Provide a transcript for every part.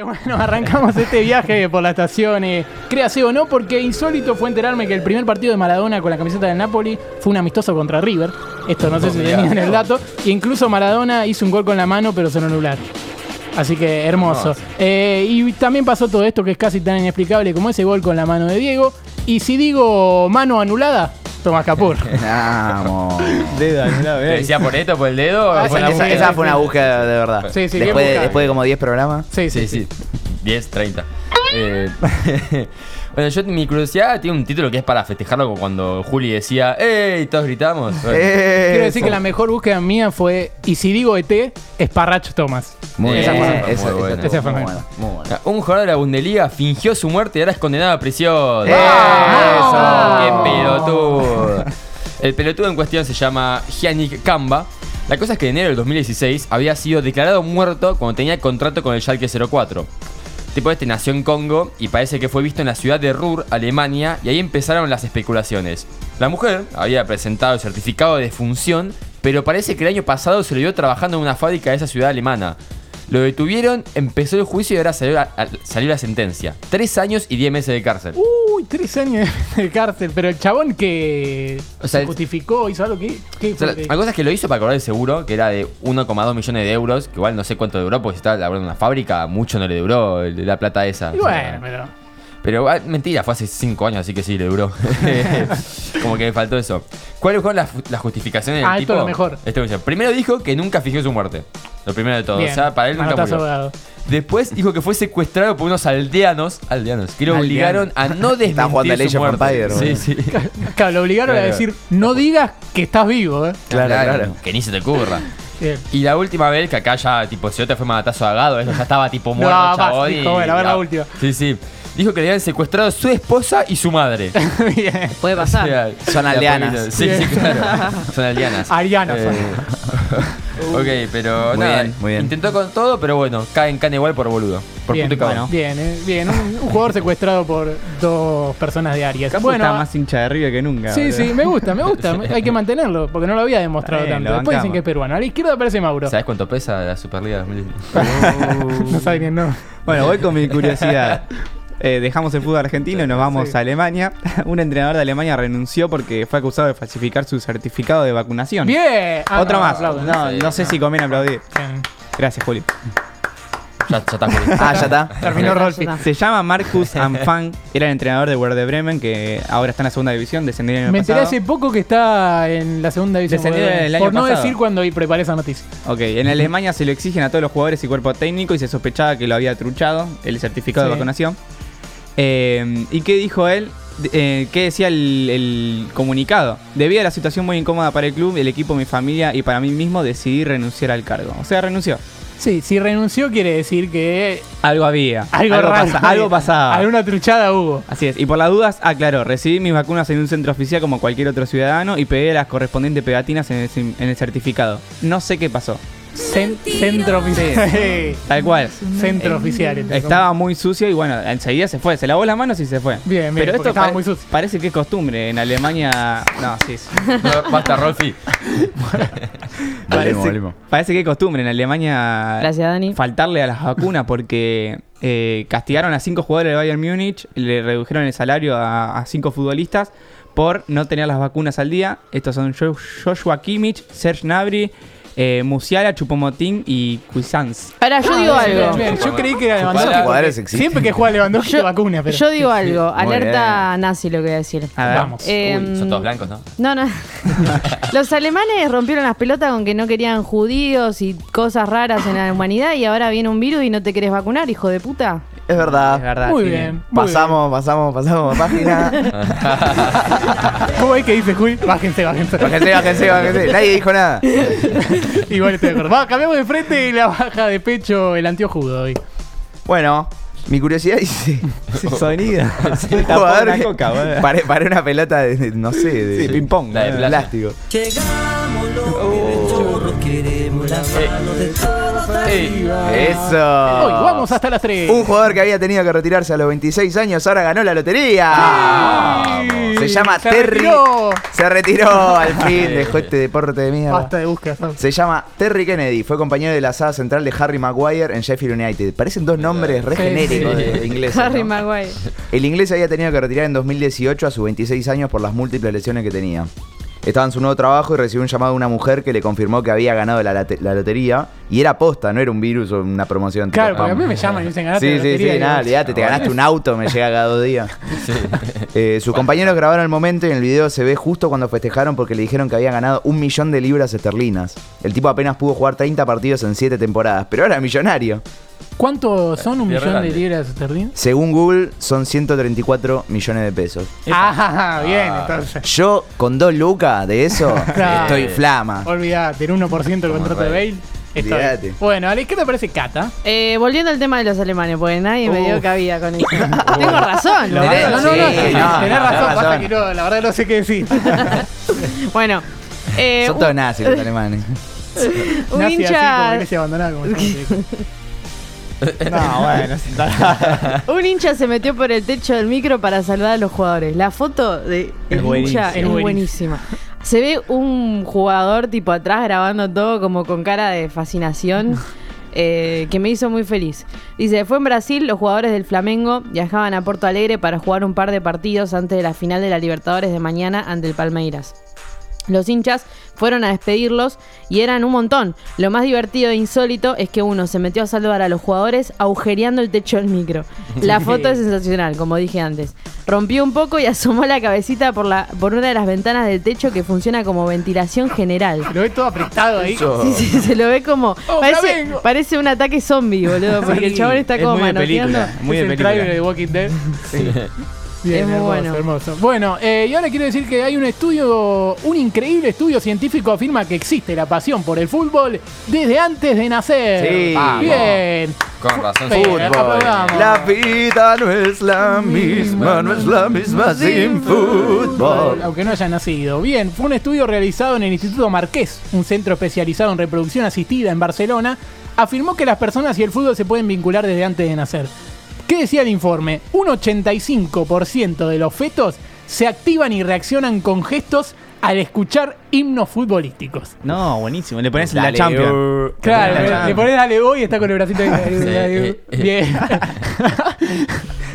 Eh, bueno, arrancamos este viaje por la estación. Eh, créase o no, porque insólito fue enterarme que el primer partido de Maradona con la camiseta del Napoli fue un amistoso contra River. Esto no sé si tenían el dato. E incluso Maradona hizo un gol con la mano, pero se lo anularon. Así que hermoso. Eh, y también pasó todo esto que es casi tan inexplicable como ese gol con la mano de Diego. Y si digo mano anulada, Tomás Capur. Vamos. Dedo ¿Te decía por esto, por el dedo? Ah, o fue esa- esa, fue una búsqueda de verdad. Sí, sí, después, de, después de como 10 programas. Sí, sí, Sí, sí. 10, 30. Eh, bueno, yo mi curiosidad tiene un título que es para festejarlo como cuando Juli decía, ¡Ey! Todos gritamos. Bueno, Quiero decir Eso. que la mejor búsqueda mía fue, y si digo ET, es Parrach Thomas. Muy bien. Esa- fue muy muy buena, muy buena. Un jugador de la Bundesliga fingió su muerte y ahora es condenado a prisión. ¡Eh! ¡Eso! ¡Qué pelotudo! El pelotudo en cuestión se llama Giannik Kamba. La cosa es que en enero del 2016 había sido declarado muerto cuando tenía contrato con el Schalke 04. Tipo este nació en Congo y parece que fue visto en la ciudad de Ruhr, Alemania, y ahí empezaron las especulaciones. La mujer había presentado el certificado de defunción, pero parece que el año pasado se lo vio trabajando en una fábrica de esa ciudad alemana. Lo detuvieron, empezó el juicio y ahora salió la, a- salió la sentencia. Tres años y diez meses de cárcel. Uy, tres años de cárcel, pero el chabón que O sea, se justificó, hizo algo que... ¿qué O sea, la, que- cosa es que lo hizo para cobrar el seguro, que era de 1,2 millones de euros, que igual no sé cuánto duró, porque si estaba laburando en una fábrica, mucho no le duró la plata esa. Y O sea, bueno, pero... Pero ah, mentira, fue hace 5 años, así que sí, le duró. Como que me faltó eso. ¿Cuáles fueron las, las justificaciones del Ah, esto tipo? es lo mejor. Esto es lo Primero dijo que nunca fingió su muerte. Lo primero de todo. Bien, o sea, para él nunca manotazo murió. Después dijo que fue secuestrado por unos aldeanos, aldeanos que lo obligaron a no Están jugando desmentir Age su of muerte. Empires, Sí, sí. Claro, lo obligaron a Claro. decir, no digas que estás vivo, ¿eh? Claro, claro. Que ni se te ocurra. Bien. Y la última vez que acá ya, tipo, si otra fue matazo agado, eso ya estaba tipo muerto basta, chabón. y- bueno, a ver la ah, última. Sí, sí. Dijo que le habían secuestrado a su esposa y su madre. Bien. Puede pasar. O sea, Son aldeanas. Sí, sí, claro. Son aldeanas. Arianas son. ok, pero Muy nada, bien, muy bien. intentó con todo, pero bueno, cae en cana igual por boludo. Por bien, puto y cagón. bien, eh, bien. Un, un jugador secuestrado por dos personas de Arias. Bueno, está más hincha de River que nunca. sí, sí, me gusta, me gusta. Hay que mantenerlo, porque no lo había demostrado bien, tanto. Después dicen que es peruano. A la izquierda aparece Mauro. ¿Sabes cuánto pesa la Superliga 2019? no sabe quién no. Bueno, voy con mi curiosidad. Eh, dejamos el fútbol argentino y nos vamos Sí. a Alemania. Un entrenador de Alemania renunció porque fue acusado de falsificar su certificado de vacunación. Bien. Ah, Otra no, más. aplaudo. No, Sí. no sé si conviene aplaudir. Bien. Gracias, Juli. ya, ya está. Juli. Ah, ya está. Terminó Rolfi. Se llama Marcus Anfang, era el entrenador de Werder Bremen, que ahora está en la segunda división, descendió en el Me enteré pasado. hace poco que está en la segunda división. Descendió por- el año por no pasado. decir cuando preparé esa noticia. Ok, en Alemania se lo exigen a todos los jugadores y cuerpo técnico y se sospechaba que lo había truchado, el certificado Sí. de vacunación. Eh, ¿Y qué dijo él? Eh, ¿Qué decía el, el comunicado? Debido a la situación muy incómoda para el club, el equipo, mi familia y para mí mismo, decidí renunciar al cargo. O sea, renunció. Sí, si renunció quiere decir que Algo había. algo, raro. pasa- algo pasaba. Alguna truchada hubo. Así es. Y por las dudas, aclaró, recibí mis vacunas en un centro oficial como cualquier otro ciudadano y pegué las correspondientes pegatinas en el, sim- en el certificado. No sé qué pasó. Cen- centro oficial. Tal cual. centro oficial. entre Estaba muy sucio y bueno, enseguida se fue. Se lavó las manos y se fue. Bien, bien, Pero esto estaba pare- muy sucio. parece que es costumbre. En Alemania. No, sí. sí. No, basta, Rolfi. Parece, volvimos. parece que es costumbre en Alemania Gracias, Dani. faltarle a las vacunas porque eh, castigaron a cinco jugadores de Bayern Múnich, le redujeron el salario a, a cinco futbolistas por no tener las vacunas al día. Estos son Jo- Joshua Kimmich, Serge Gnabry, eh, Musiala, Chupomotín y Cuisance. Ahora, yo digo algo. Bien, yo creí que era ¿Cuántos Lewandowski. Siempre que juega Lewandowski Yo- se vacuna, pero. Yo digo algo. Muy Alerta nazi lo que voy a decir. A ver. Vamos. Eh, Uy, son todos blancos, ¿no? No, no. Los alemanes rompieron las pelotas con que no querían judíos y cosas raras en la humanidad y ahora viene un virus y no te querés vacunar, hijo de puta. Es verdad. Es verdad. Muy bien. muy Pasamos, pasamos, pasamos página. ¿Cómo es que dice Juli? Bájense, bájense. Bájense, bájense, bájense. Nadie dijo nada. Igual estoy de acuerdo. Va, cambiamos de frente y la baja de pecho el antiojudo hoy. Bueno, mi curiosidad dice. Ese sonido. Tapó jugador una coca, boludo. pare, pare una pelota de, no sé, de, Sí, ping pong. La de de playa. plástico. Llegamos queremos la mano de todos Ey, Eso. Hoy vamos hasta las 3. Un jugador que había tenido que retirarse a los 26 años ahora ganó la lotería. Se llama Se Terry. retiró. Se retiró al fin. Dejó este deporte de mierda. Basta de búsqueda. Sam. Se llama Terry Kennedy. Fue compañero de la asada central de Harry Maguire en Sheffield United. Parecen dos nombres re Sí, genéricos sí. de inglés. Harry Maguire. El inglés se había tenido que retirar en 2018 a sus 26 años por las múltiples lesiones que tenía. Estaba en su nuevo trabajo y recibió un llamado de una mujer que le confirmó que había ganado la, lotería. Y era posta, no era un virus o una promoción. Claro, porque a mí me llaman y dicen ganaste Sí, la sí, lotería", sí, nada, te ganaste un auto, me llega cada dos días. Eh, sus compañeros grabaron el momento y en el video se ve justo cuando festejaron porque le dijeron que había ganado un millón de libras esterlinas. El tipo apenas pudo jugar 30 partidos en 7 temporadas, pero era millonario. ¿Cuánto son un millón de libras esterlinas? Según Google, son 134 millones de pesos. Ah, bien, entonces. Yo, con dos lucas de eso, Claro. estoy flama. Olvídate, el 1% del contrato de. Bale. Está Olvídate. bien. Bueno, Ale, ¿qué te parece Cata? Eh, volviendo al tema de los alemanes, porque nadie me dio Uf. cabida con eso. Tengo razón. La verdad- no, no, no, sí, tenés no, razón, tenés pasa razón. que no, la verdad no sé qué decir. Bueno, eh, Son todos nazis los alemanes. un Nazi así como hincha, iglesia abandonada, como estamos. No, bueno. un hincha se metió por el techo del micro para saludar a los jugadores. La foto de el hincha Es buenísima. Se ve un jugador tipo atrás grabando todo como con cara de fascinación. eh, que me hizo muy feliz. Dice, fue en Brasil, los jugadores del Flamengo viajaban a Porto Alegre para jugar un par de partidos antes de la final de la Libertadores de mañana ante el Palmeiras. Los hinchas fueron a despedirlos y eran un montón. Lo más divertido e insólito es que uno se metió a saludar a los jugadores agujereando el techo del micro. La foto es sensacional, como dije antes. Rompió un poco y asomó la cabecita por, la, por una de las ventanas del techo que funciona como ventilación general. Lo ves todo apretado ahí. Eso. Sí, sí, se lo ve como. ¡Oh, parece, un ataque zombie, boludo. Porque el Sí, chabón está es como muy de manoteando. película. Muy es de el trailer de película. Walking Dead. Bien, Es muy hermoso, bueno. hermoso. Bueno, eh, y ahora quiero decir que hay un estudio, un increíble estudio científico afirma que existe la pasión por el fútbol desde antes de nacer. Sí. Vamos. Bien. Con razón. Fútbol. aplaudamos. La vida no es la misma, no es la misma sin fútbol. Aunque no haya nacido. Bien, fue un estudio realizado en el Instituto Marqués, un centro especializado en reproducción asistida en Barcelona. Afirmó que las personas y el fútbol se pueden vincular desde antes de nacer. ¿Qué decía el informe? Un 85% de los fetos se activan y reaccionan con gestos al escuchar himnos futbolísticos. No, buenísimo. Le pones la Champions. uh, Claro, La le, pones dale voy y está con el bracito ahí. Sí. Bien.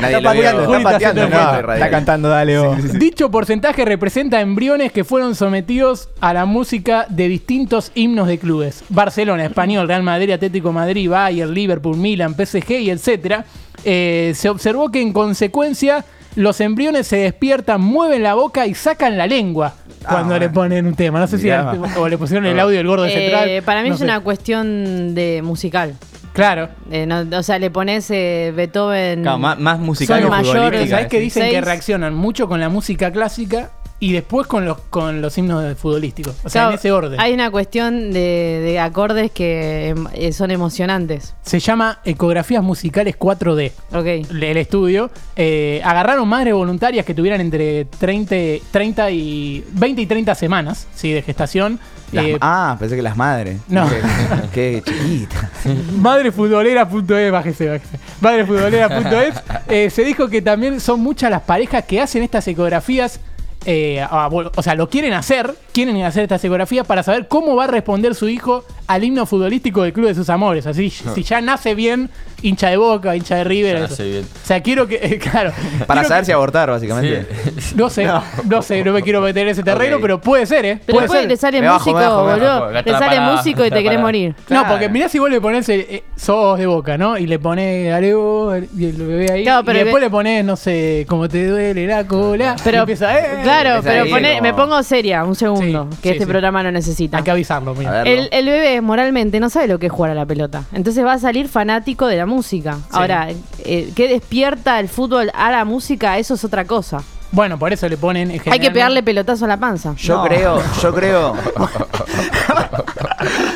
Nadie Está lo vio. pateando, Está pateando, no. Está cantando, dale. oh. Dicho porcentaje representa embriones que fueron sometidos a la música de distintos himnos de clubes. Barcelona, Español, Real Madrid, Atlético Madrid, Bayern, Liverpool, Milan, PSG y etc. Eh, se observó que en consecuencia los embriones se despiertan, mueven la boca y sacan la lengua cuando Ah, le ponen un tema. No sé si Mirá. o le pusieron el audio del gordo Eh, central. para mí no es sé. una cuestión de musical. Claro. Eh, no- o sea, le pones eh, Beethoven. Claro, más, más musical Sol que mayor, futbolística. ¿Sabes que dicen que reaccionan mucho con la música clásica y después con los, con los himnos futbolísticos? O sea, Claro, en ese orden. Hay una cuestión de, de acordes que em, eh, son emocionantes. Se llama Ecografías Musicales 4D. Ok. El estudio. Eh, agarraron madres voluntarias que tuvieran entre 30, 30 y 20 y 30 semanas ¿sí? de gestación. Eh, ah, pensé que las madres. No. Qué, qué chiquita. Madrefutbolera.es, bájese, bájese. Madrefutbolera.es. Eh, se dijo que también son muchas las parejas que hacen estas ecografías. Eh, a- o sea, lo quieren hacer, quieren hacer estas ecografías para saber cómo va a responder su hijo al himno futbolístico del club de sus amores. Así, si ya nace bien, hincha de boca, hincha de River. Ya eso. nace bien. O sea, quiero que. eh, claro. Para saber que- si abortar, básicamente. No sé, no. sé, no me quiero meter en ese terreno, pero puede ser, ¿eh? Pero puede después ser. le sale bajo, músico, bajo, boludo. Le sale parada, músico y te querés morir. No, porque mirá si vos le ponés eh, eh, sos de boca, ¿no? Y le ponés Alego y el bebé ahí. Claro, pero y después ve- le ponés, no sé, como te duele la cola. Pero, y empieza, eh, claro, empieza pero ahí poné- como- me pongo seria un segundo, Sí, que sí, este sí. programa lo necesita. Hay que avisarlo, mira. A ver. El, el bebé moralmente no sabe lo que es jugar a la pelota. Entonces va a salir fanático de la música. Ahora, eh, ¿qué despierta el fútbol a la música? Eso es otra cosa. Bueno, por eso le ponen. Hay que pegarle pelotazo a la panza. Yo No. creo, yo creo.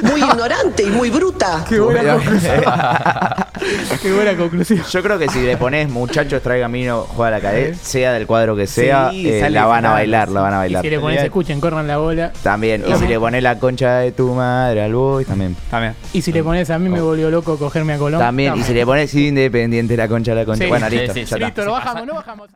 Muy ignorante y muy bruta. Qué buena conclusión. Yo creo que si le pones muchachos traiga camino, juega la cadena, sea del cuadro que sea, Sí, eh, sale la van a bailar, la van a Y bailar. si le pones escuchen, corran la bola. También. Y si le pones la concha de tu madre al boy, también. También. Y si le pones a mí me volvió loco cogerme a Colón. También. Y si le pones independiente la concha de la concha. Sí. Bueno, Sí, listo. sí, ya sí. está. Listo, no bajamos, no bajamos.